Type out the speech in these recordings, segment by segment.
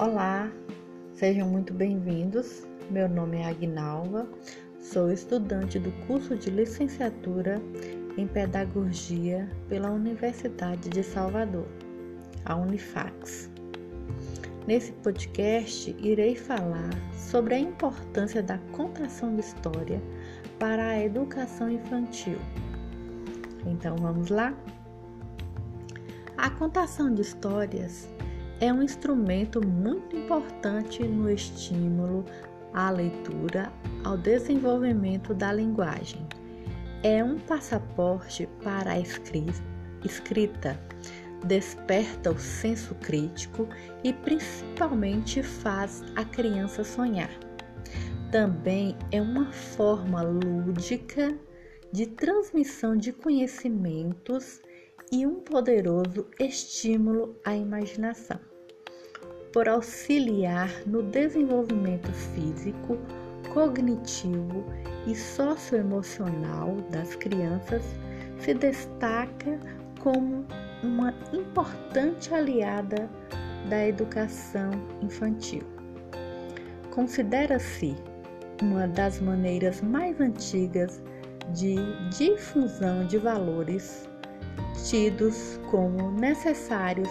Olá, sejam muito bem-vindos. Meu nome é Agnalva, sou estudante do curso de licenciatura em Pedagogia pela Universidade de Salvador, a Unifax. Nesse podcast, irei falar sobre a importância da contação de história para a educação infantil. Então vamos lá? A contação de histórias é um instrumento muito importante no estímulo à leitura, ao desenvolvimento da linguagem. É um passaporte para a escrita, desperta o senso crítico e principalmente faz a criança sonhar. Também é uma forma lúdica de transmissão de conhecimentos e um poderoso estímulo à imaginação por auxiliar no desenvolvimento físico, cognitivo e socioemocional das crianças, se destaca como uma importante aliada da educação infantil. Considera-se uma das maneiras mais antigas de difusão de valores tidos como necessários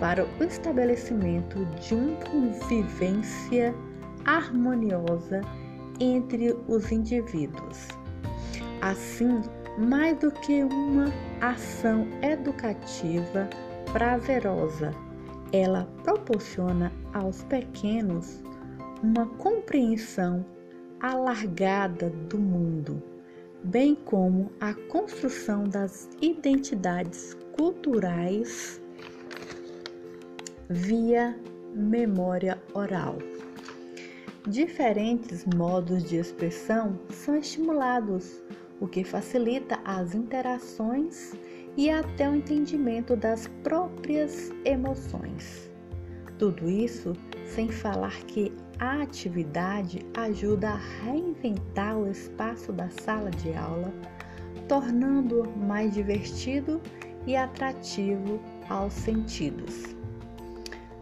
para o estabelecimento de uma convivência harmoniosa entre os indivíduos. Assim, mais do que uma ação educativa prazerosa, ela proporciona aos pequenos uma compreensão alargada do mundo, bem como a construção das identidades culturais via memória oral. Diferentes modos de expressão são estimulados, o que facilita as interações e até o entendimento das próprias emoções. Tudo isso sem falar que a atividade ajuda a reinventar o espaço da sala de aula, tornando-o mais divertido e atrativo aos sentidos.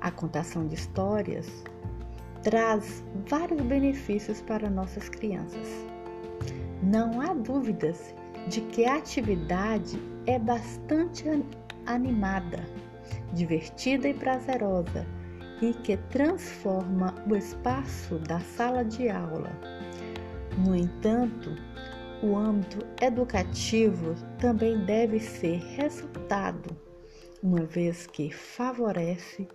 A contação de histórias traz vários benefícios para nossas crianças. Não há dúvidas de que a atividade é bastante animada, divertida e prazerosa e que transforma o espaço da sala de aula. No entanto, o âmbito educativo também deve ser ressaltado, uma vez que favorece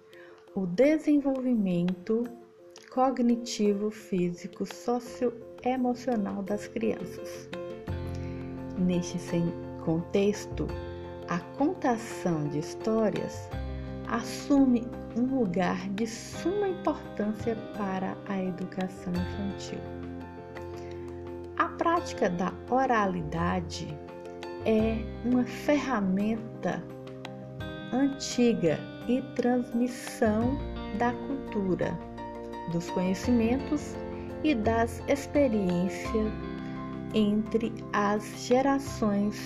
o desenvolvimento cognitivo, físico, socioemocional das crianças. Neste contexto, a contação de histórias assume um lugar de suma importância para a educação infantil. A prática da oralidade é uma ferramenta antiga e transmissão da cultura, dos conhecimentos e das experiências entre as gerações,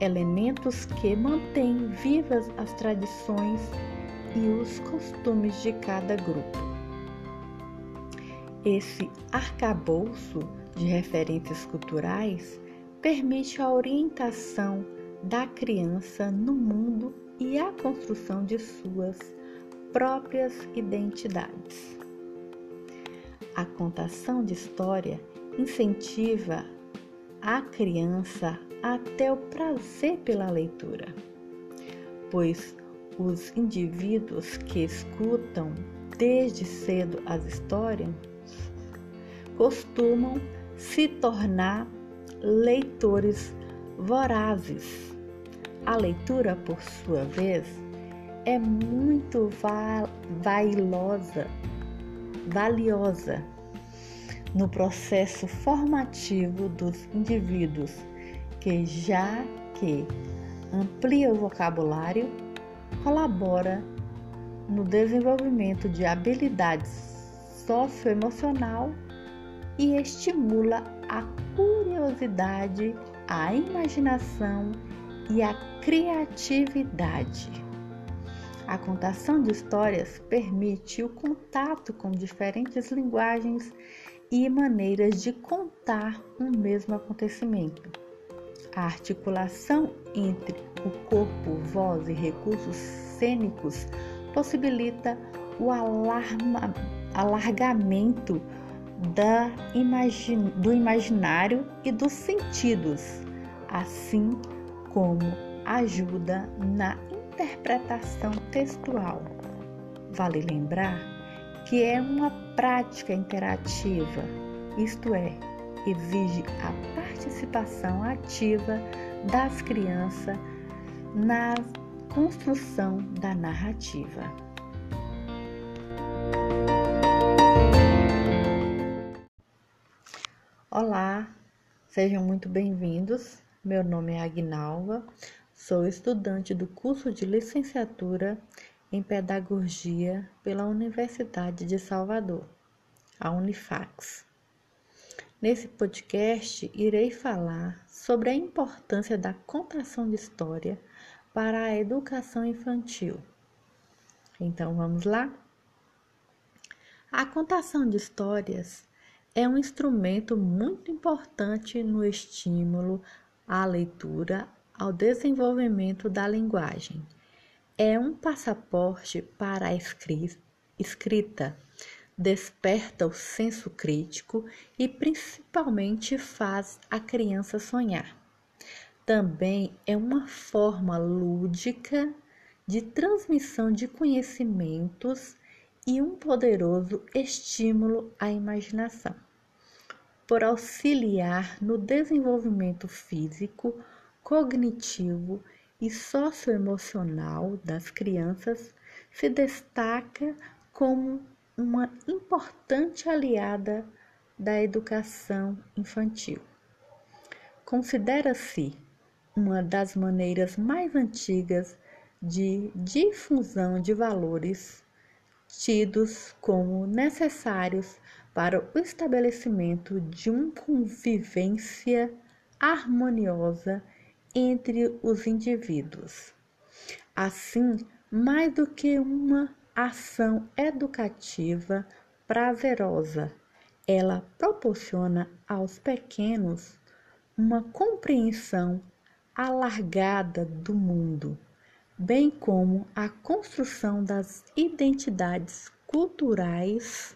elementos que mantêm vivas as tradições e os costumes de cada grupo. Esse arcabouço de referências culturais permite a orientação da criança no mundo e a construção de suas próprias identidades. A contação de história incentiva a criança até o prazer pela leitura, pois os indivíduos que escutam desde cedo as histórias costumam se tornar leitores vorazes a leitura, por sua vez, é muito vailosa, valiosa no processo formativo dos indivíduos, que já que amplia o vocabulário, colabora no desenvolvimento de habilidades socioemocional e estimula a curiosidade, a imaginação e a criatividade. A contação de histórias permite o contato com diferentes linguagens e maneiras de contar um mesmo acontecimento. A articulação entre o corpo, voz e recursos cênicos possibilita o alarma, alargamento da imagin, do imaginário e dos sentidos, assim como ajuda na interpretação textual. Vale lembrar que é uma prática interativa, isto é, exige a participação ativa das crianças na construção da narrativa. Olá, sejam muito bem-vindos. Meu nome é Agnalva, Sou estudante do curso de licenciatura em Pedagogia pela Universidade de Salvador, a Unifax. Nesse podcast, irei falar sobre a importância da contação de história para a educação infantil. Então, vamos lá? A contação de histórias é um instrumento muito importante no estímulo à leitura, ao desenvolvimento da linguagem. É um passaporte para a escrita, desperta o senso crítico e principalmente faz a criança sonhar. Também é uma forma lúdica de transmissão de conhecimentos e um poderoso estímulo à imaginação. Por auxiliar no desenvolvimento físico, cognitivo e socioemocional das crianças, se destaca como uma importante aliada da educação infantil. Considera-se uma das maneiras mais antigas de difusão de valores tidos como necessários para o estabelecimento de uma convivência harmoniosa entre os indivíduos. Assim, mais do que uma ação educativa prazerosa, ela proporciona aos pequenos uma compreensão alargada do mundo, bem como a construção das identidades culturais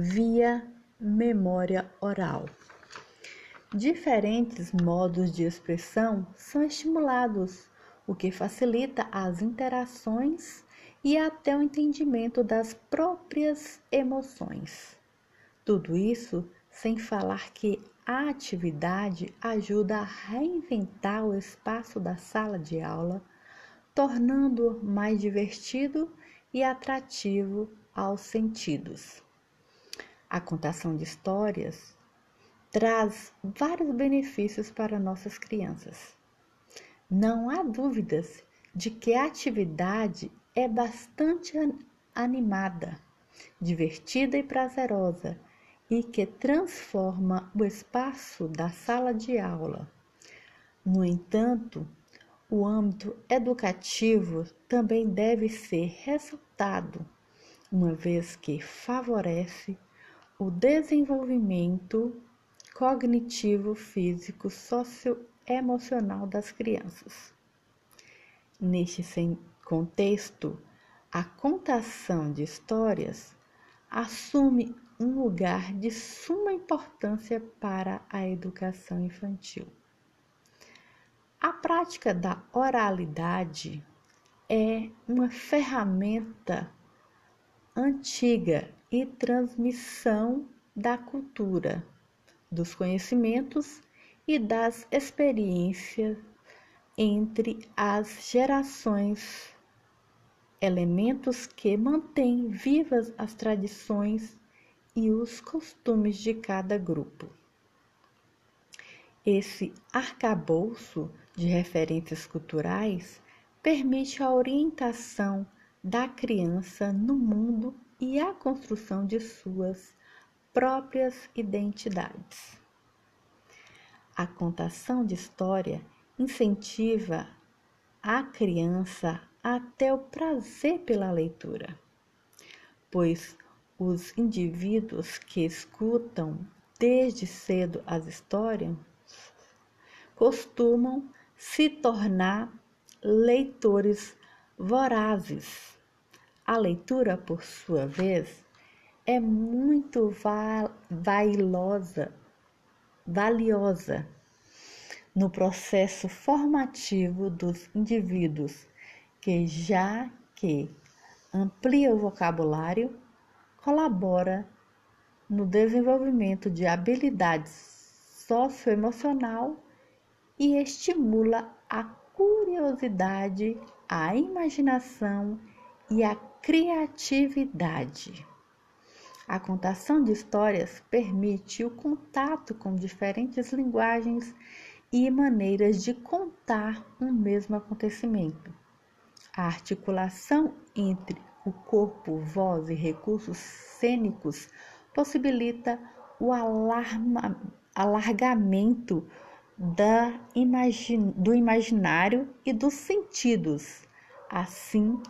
via memória oral. Diferentes modos de expressão são estimulados, o que facilita as interações e até o entendimento das próprias emoções. Tudo isso sem falar que a atividade ajuda a reinventar o espaço da sala de aula, tornando-o mais divertido e atrativo aos sentidos. A contação de histórias traz vários benefícios para nossas crianças. Não há dúvidas de que a atividade é bastante animada, divertida e prazerosa e que transforma o espaço da sala de aula. No entanto, o âmbito educativo também deve ser ressaltado, uma vez que favorece o desenvolvimento cognitivo, físico, socioemocional das crianças. Neste contexto, a contação de histórias assume um lugar de suma importância para a educação infantil. A prática da oralidade é uma ferramenta antiga e transmissão da cultura dos conhecimentos e das experiências entre as gerações, elementos que mantêm vivas as tradições e os costumes de cada grupo. Esse arcabouço de referências culturais permite a orientação da criança no mundo e a construção de suas próprias identidades. A contação de história incentiva a criança até o prazer pela leitura, pois os indivíduos que escutam desde cedo as histórias costumam se tornar leitores vorazes. A leitura, por sua vez, é muito vailosa, valiosa no processo formativo dos indivíduos, que já que amplia o vocabulário, colabora no desenvolvimento de habilidades socioemocional e estimula a curiosidade, a imaginação e a criatividade. A contação de histórias permite o contato com diferentes linguagens e maneiras de contar um mesmo acontecimento. A articulação entre o corpo, voz e recursos cênicos possibilita o alarma, alargamento da imagin, do imaginário e dos sentidos, assim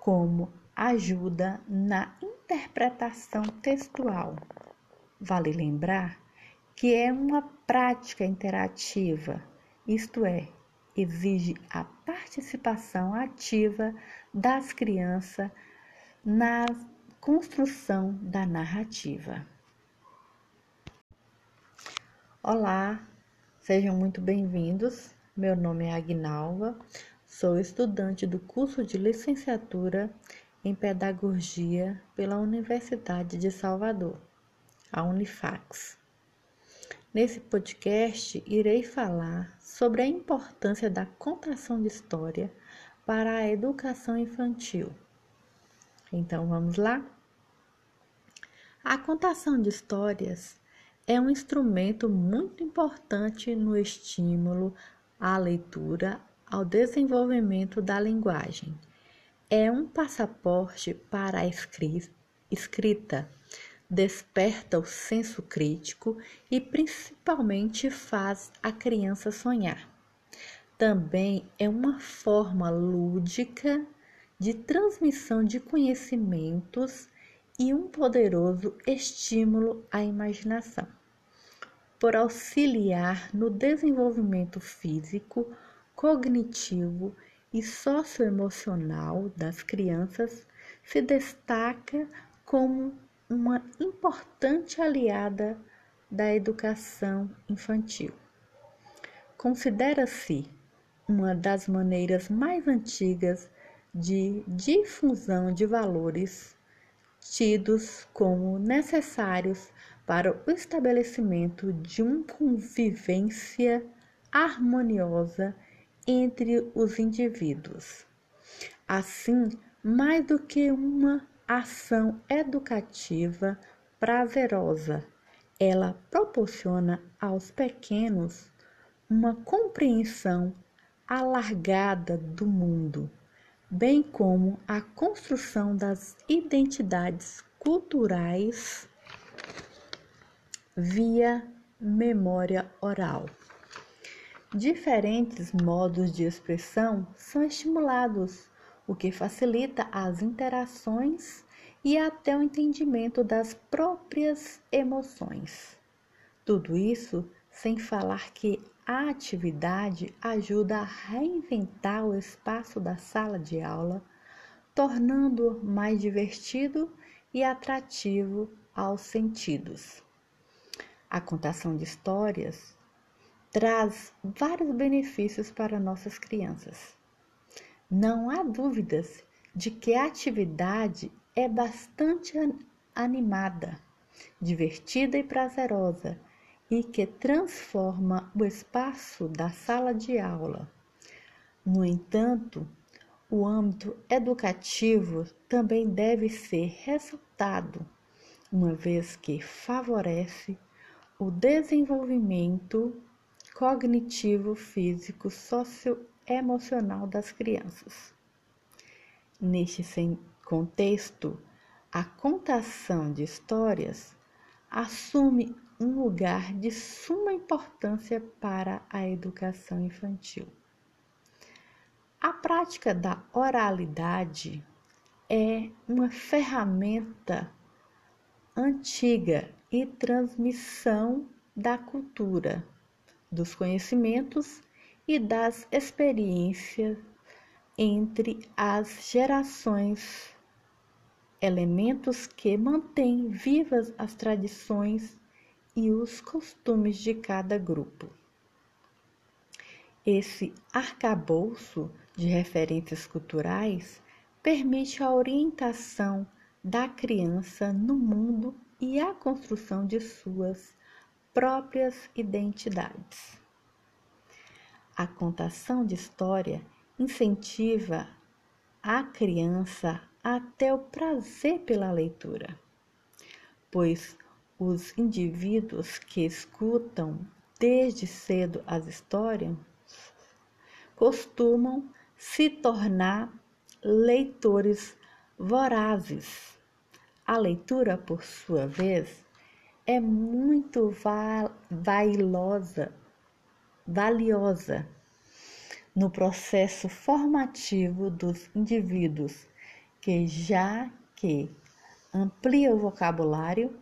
como ajuda na interpretação textual. Vale lembrar que é uma prática interativa, isto é, exige a participação ativa das crianças na construção da narrativa. Olá, sejam muito bem-vindos. Meu nome é Agnalva, sou estudante do curso de licenciatura em Pedagogia pela Universidade de Salvador, a Unifax. Nesse podcast, irei falar sobre a importância da contação de história para a educação infantil. Então vamos lá? A contação de histórias é um instrumento muito importante no estímulo à leitura, ao desenvolvimento da linguagem. É um passaporte para a escrita desperta o senso crítico e principalmente faz a criança sonhar. Também é uma forma lúdica de transmissão de conhecimentos e um poderoso estímulo à imaginação. Por auxiliar no desenvolvimento físico, cognitivo e socioemocional das crianças, se destaca como uma importante aliada da educação infantil. Considera-se uma das maneiras mais antigas de difusão de valores tidos como necessários para o estabelecimento de uma convivência harmoniosa entre os indivíduos. Assim, mais do que uma ação educativa prazerosa. Ela proporciona aos pequenos uma compreensão alargada do mundo, bem como a construção das identidades culturais via memória oral. Diferentes modos de expressão são estimulados o que facilita as interações e até o entendimento das próprias emoções. Tudo isso sem falar que a atividade ajuda a reinventar o espaço da sala de aula, tornando-o mais divertido e atrativo aos sentidos. A contação de histórias traz vários benefícios para nossas crianças. Não há dúvidas de que a atividade é bastante animada, divertida e prazerosa e que transforma o espaço da sala de aula. No entanto, o âmbito educativo também deve ser ressaltado, uma vez que favorece o desenvolvimento cognitivo, físico, social emocional das crianças. Neste contexto, a contação de histórias assume um lugar de suma importância para a educação infantil. A prática da oralidade é uma ferramenta antiga e transmissão da cultura, dos conhecimentos e das experiências entre as gerações, elementos que mantêm vivas as tradições e os costumes de cada grupo. Esse arcabouço de referências culturais permite a orientação da criança no mundo e a construção de suas próprias identidades. A contação de história incentiva a criança até o prazer pela leitura, pois os indivíduos que escutam desde cedo as histórias costumam se tornar leitores vorazes. A leitura, por sua vez, é muito vailosa, valiosa no processo formativo dos indivíduos, que já que amplia o vocabulário,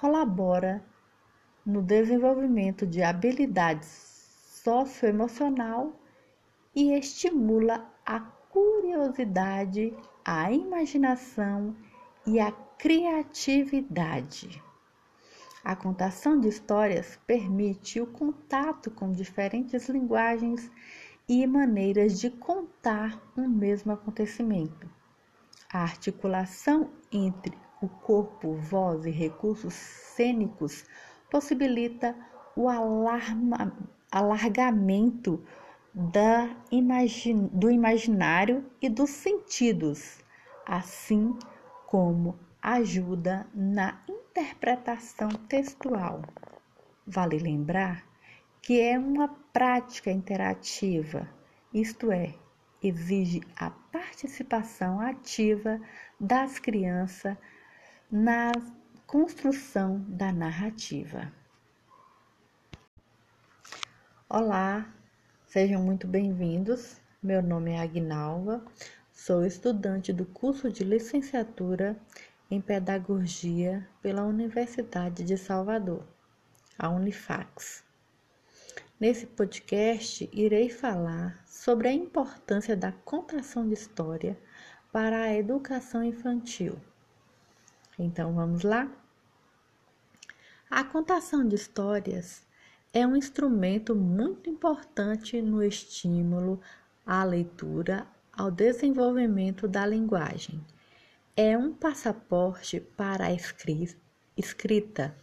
colabora no desenvolvimento de habilidades socioemocional e estimula a curiosidade, a imaginação e a criatividade. A contação de histórias permite o contato com diferentes linguagens e maneiras de contar um mesmo acontecimento. A articulação entre o corpo, voz e recursos cênicos possibilita o alarma, alargamento da imagin, do imaginário e dos sentidos, assim como ajuda na interpretação textual. Vale lembrar que é uma prática interativa, isto é, exige a participação ativa das crianças na construção da narrativa. Olá, sejam muito bem-vindos. Meu nome é Agnalva, sou estudante do curso de licenciatura em Pedagogia pela Universidade de Salvador, a Unifax. Nesse podcast, irei falar sobre a importância da contação de história para a educação infantil. Então, vamos lá? A contação de histórias é um instrumento muito importante no estímulo à leitura, ao desenvolvimento da linguagem. É um passaporte para a escrita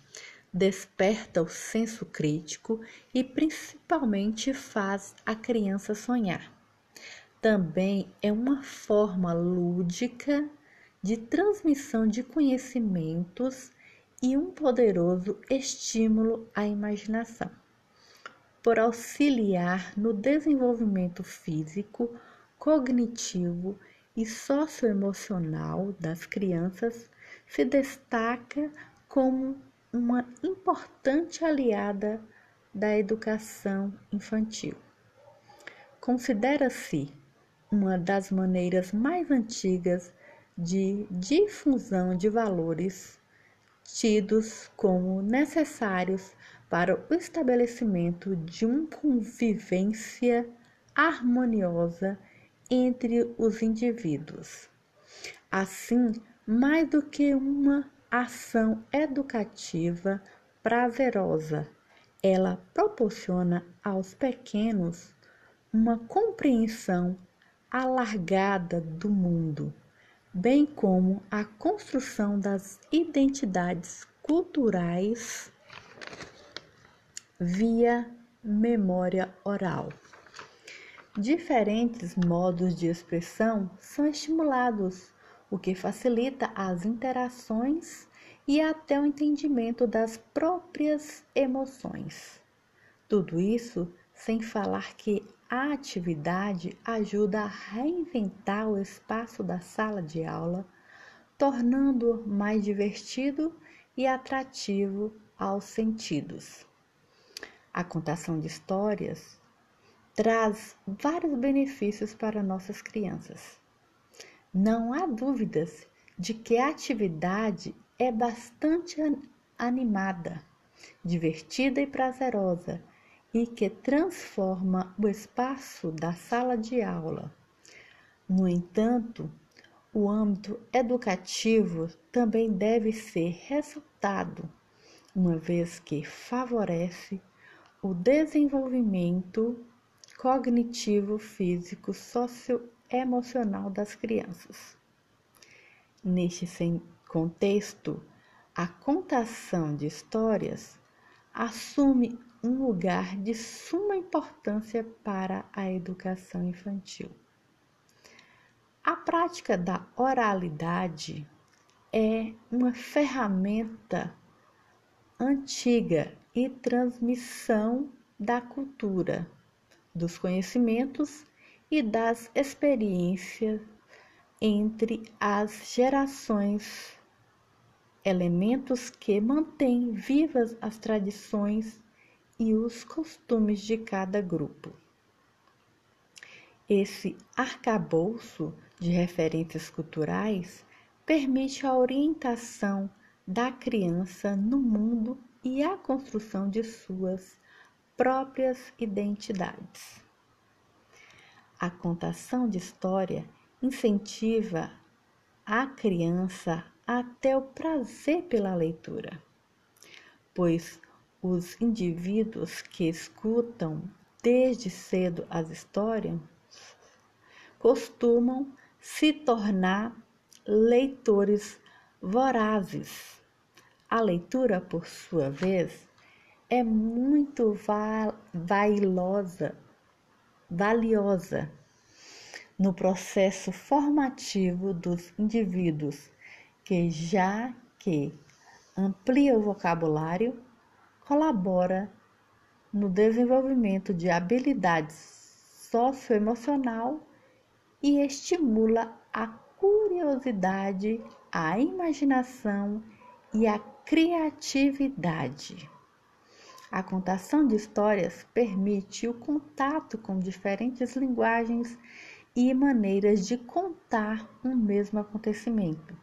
desperta o senso crítico e principalmente faz a criança sonhar. Também é uma forma lúdica de transmissão de conhecimentos e um poderoso estímulo à imaginação. Por auxiliar no desenvolvimento físico, cognitivo e socioemocional das crianças, se destaca como uma importante aliada da educação infantil. Considera-se uma das maneiras mais antigas de difusão de valores tidos como necessários para o estabelecimento de uma convivência harmoniosa entre os indivíduos. Assim, mais do que uma ação educativa prazerosa. Ela proporciona aos pequenos uma compreensão alargada do mundo, bem como a construção das identidades culturais via memória oral. Diferentes modos de expressão são estimulados o que facilita as interações e até o entendimento das próprias emoções. Tudo isso sem falar que a atividade ajuda a reinventar o espaço da sala de aula, tornando-o mais divertido e atrativo aos sentidos. A contação de histórias traz vários benefícios para nossas crianças. Não há dúvidas de que a atividade é bastante animada, divertida e prazerosa e que transforma o espaço da sala de aula. No entanto, o âmbito educativo também deve ser ressaltado, uma vez que favorece o desenvolvimento cognitivo, físico, socioemocional das crianças. Neste contexto, a contação de histórias assume um lugar de suma importância para a educação infantil. A prática da oralidade é uma ferramenta antiga e transmissão da cultura, dos conhecimentos e das experiências entre as gerações elementos que mantêm vivas as tradições e os costumes de cada grupo. Esse arcabouço de referências culturais permite a orientação da criança no mundo e a construção de suas próprias identidades. A contação de história incentiva a criança até o prazer pela leitura, pois os indivíduos que escutam desde cedo as histórias costumam se tornar leitores vorazes. A leitura, por sua vez, é muito vailosa, valiosa no processo formativo dos indivíduos que já que amplia o vocabulário, colabora no desenvolvimento de habilidades socioemocional e estimula a curiosidade, a imaginação e a criatividade. A contação de histórias permite o contato com diferentes linguagens e maneiras de contar um mesmo acontecimento.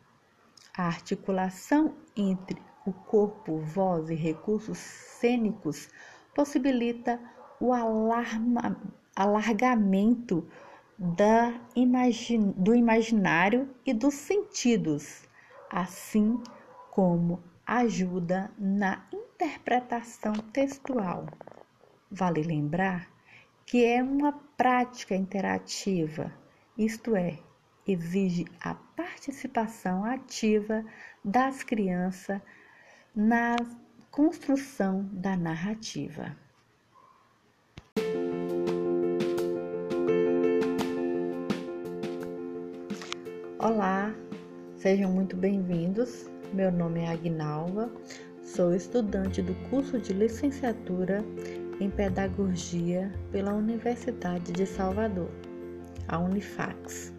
A articulação entre o corpo, voz e recursos cênicos possibilita o alarma, alargamento da do imaginário e dos sentidos, assim como ajuda na interpretação textual. Vale lembrar que é uma prática interativa, isto é, exige a participação ativa das crianças na construção da narrativa. Olá, sejam muito bem-vindos. Meu nome é Agnalva, sou estudante do curso de licenciatura em Pedagogia pela Universidade de Salvador, a Unifax.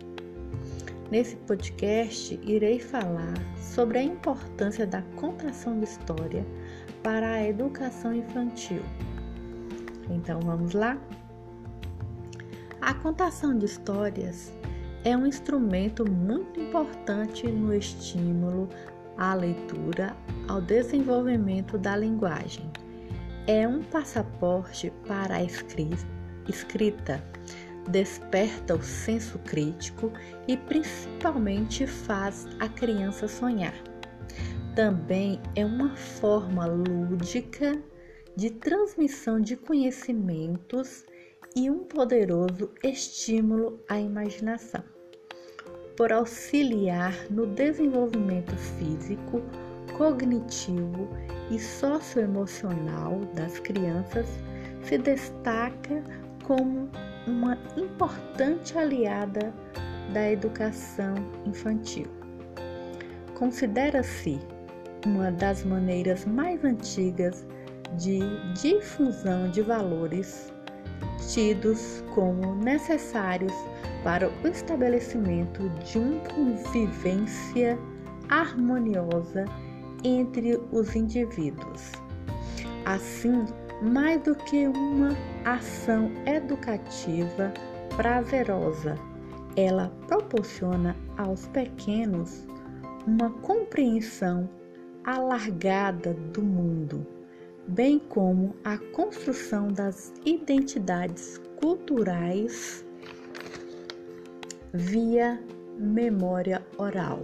Nesse podcast, irei falar sobre a importância da contação de história para a educação infantil. Então vamos lá? A contação de histórias é um instrumento muito importante no estímulo à leitura, ao desenvolvimento da linguagem. É um passaporte para a escrita desperta o senso crítico e principalmente faz a criança sonhar. Também é uma forma lúdica de transmissão de conhecimentos e um poderoso estímulo à imaginação. Por auxiliar no desenvolvimento físico, cognitivo e socioemocional das crianças, se destaca como uma importante aliada da educação infantil. Considera-se uma das maneiras mais antigas de difusão de valores tidos como necessários para o estabelecimento de uma convivência harmoniosa entre os indivíduos. Assim, mais do que uma ação educativa prazerosa, ela proporciona aos pequenos uma compreensão alargada do mundo, bem como a construção das identidades culturais via memória oral.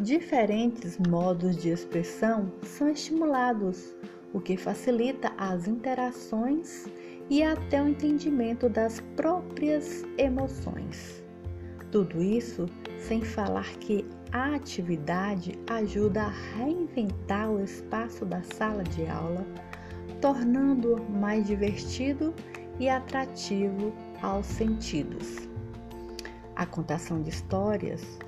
Diferentes modos de expressão são estimulados, o que facilita as interações e até o entendimento das próprias emoções. Tudo isso sem falar que a atividade ajuda a reinventar o espaço da sala de aula, tornando-o mais divertido e atrativo aos sentidos. A contação de histórias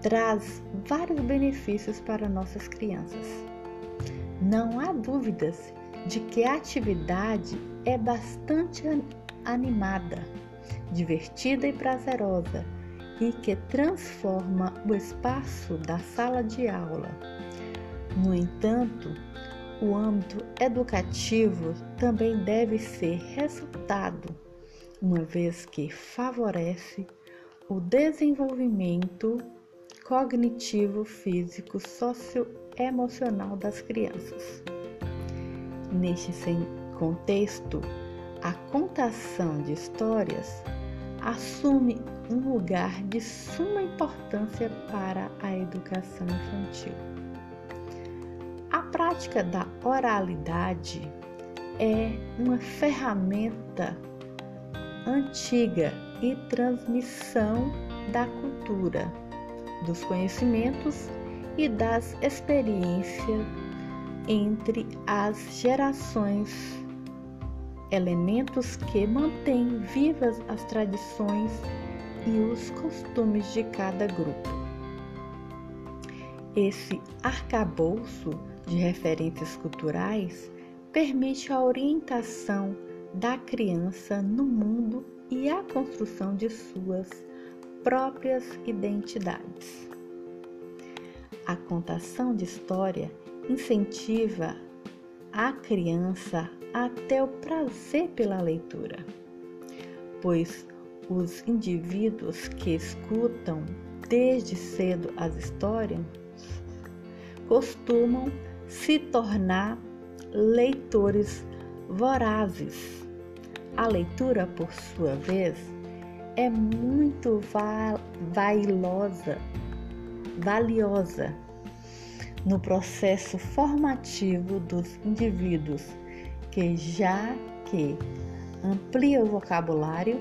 traz vários benefícios para nossas crianças. Não há dúvidas de que a atividade é bastante animada, divertida e prazerosa e que transforma o espaço da sala de aula. No entanto, o âmbito educativo também deve ser ressaltado, uma vez que favorece o desenvolvimento cognitivo, físico, socioemocional das crianças. Neste contexto, a contação de histórias assume um lugar de suma importância para a educação infantil. A prática da oralidade é uma ferramenta antiga e transmissão da cultura, dos conhecimentos e das experiências entre as gerações, elementos que mantêm vivas as tradições e os costumes de cada grupo. Esse arcabouço de referências culturais permite a orientação da criança no mundo e a construção de suas próprias identidades. A contação de história incentiva a criança até o prazer pela leitura, pois os indivíduos que escutam desde cedo as histórias costumam se tornar leitores vorazes. A leitura, por sua vez, é muito vailosa, valiosa no processo formativo dos indivíduos, que já que amplia o vocabulário,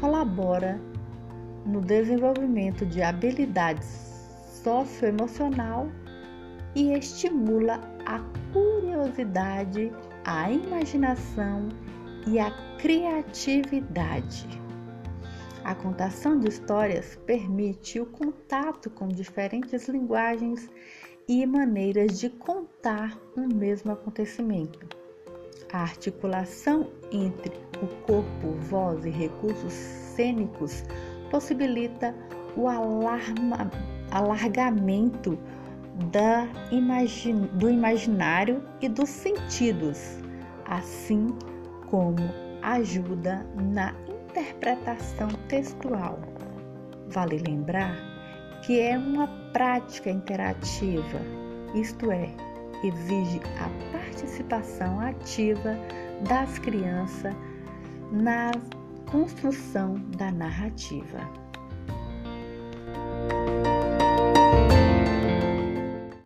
colabora no desenvolvimento de habilidades socioemocional e estimula a curiosidade, a imaginação e a criatividade. A contação de histórias permite o contato com diferentes linguagens e maneiras de contar um mesmo acontecimento. A articulação entre o corpo, voz e recursos cênicos possibilita o alarma, alargamento da imagin, do imaginário e dos sentidos, assim como ajuda na interpretação textual. Vale lembrar que é uma prática interativa, isto é, exige a participação ativa das crianças na construção da narrativa.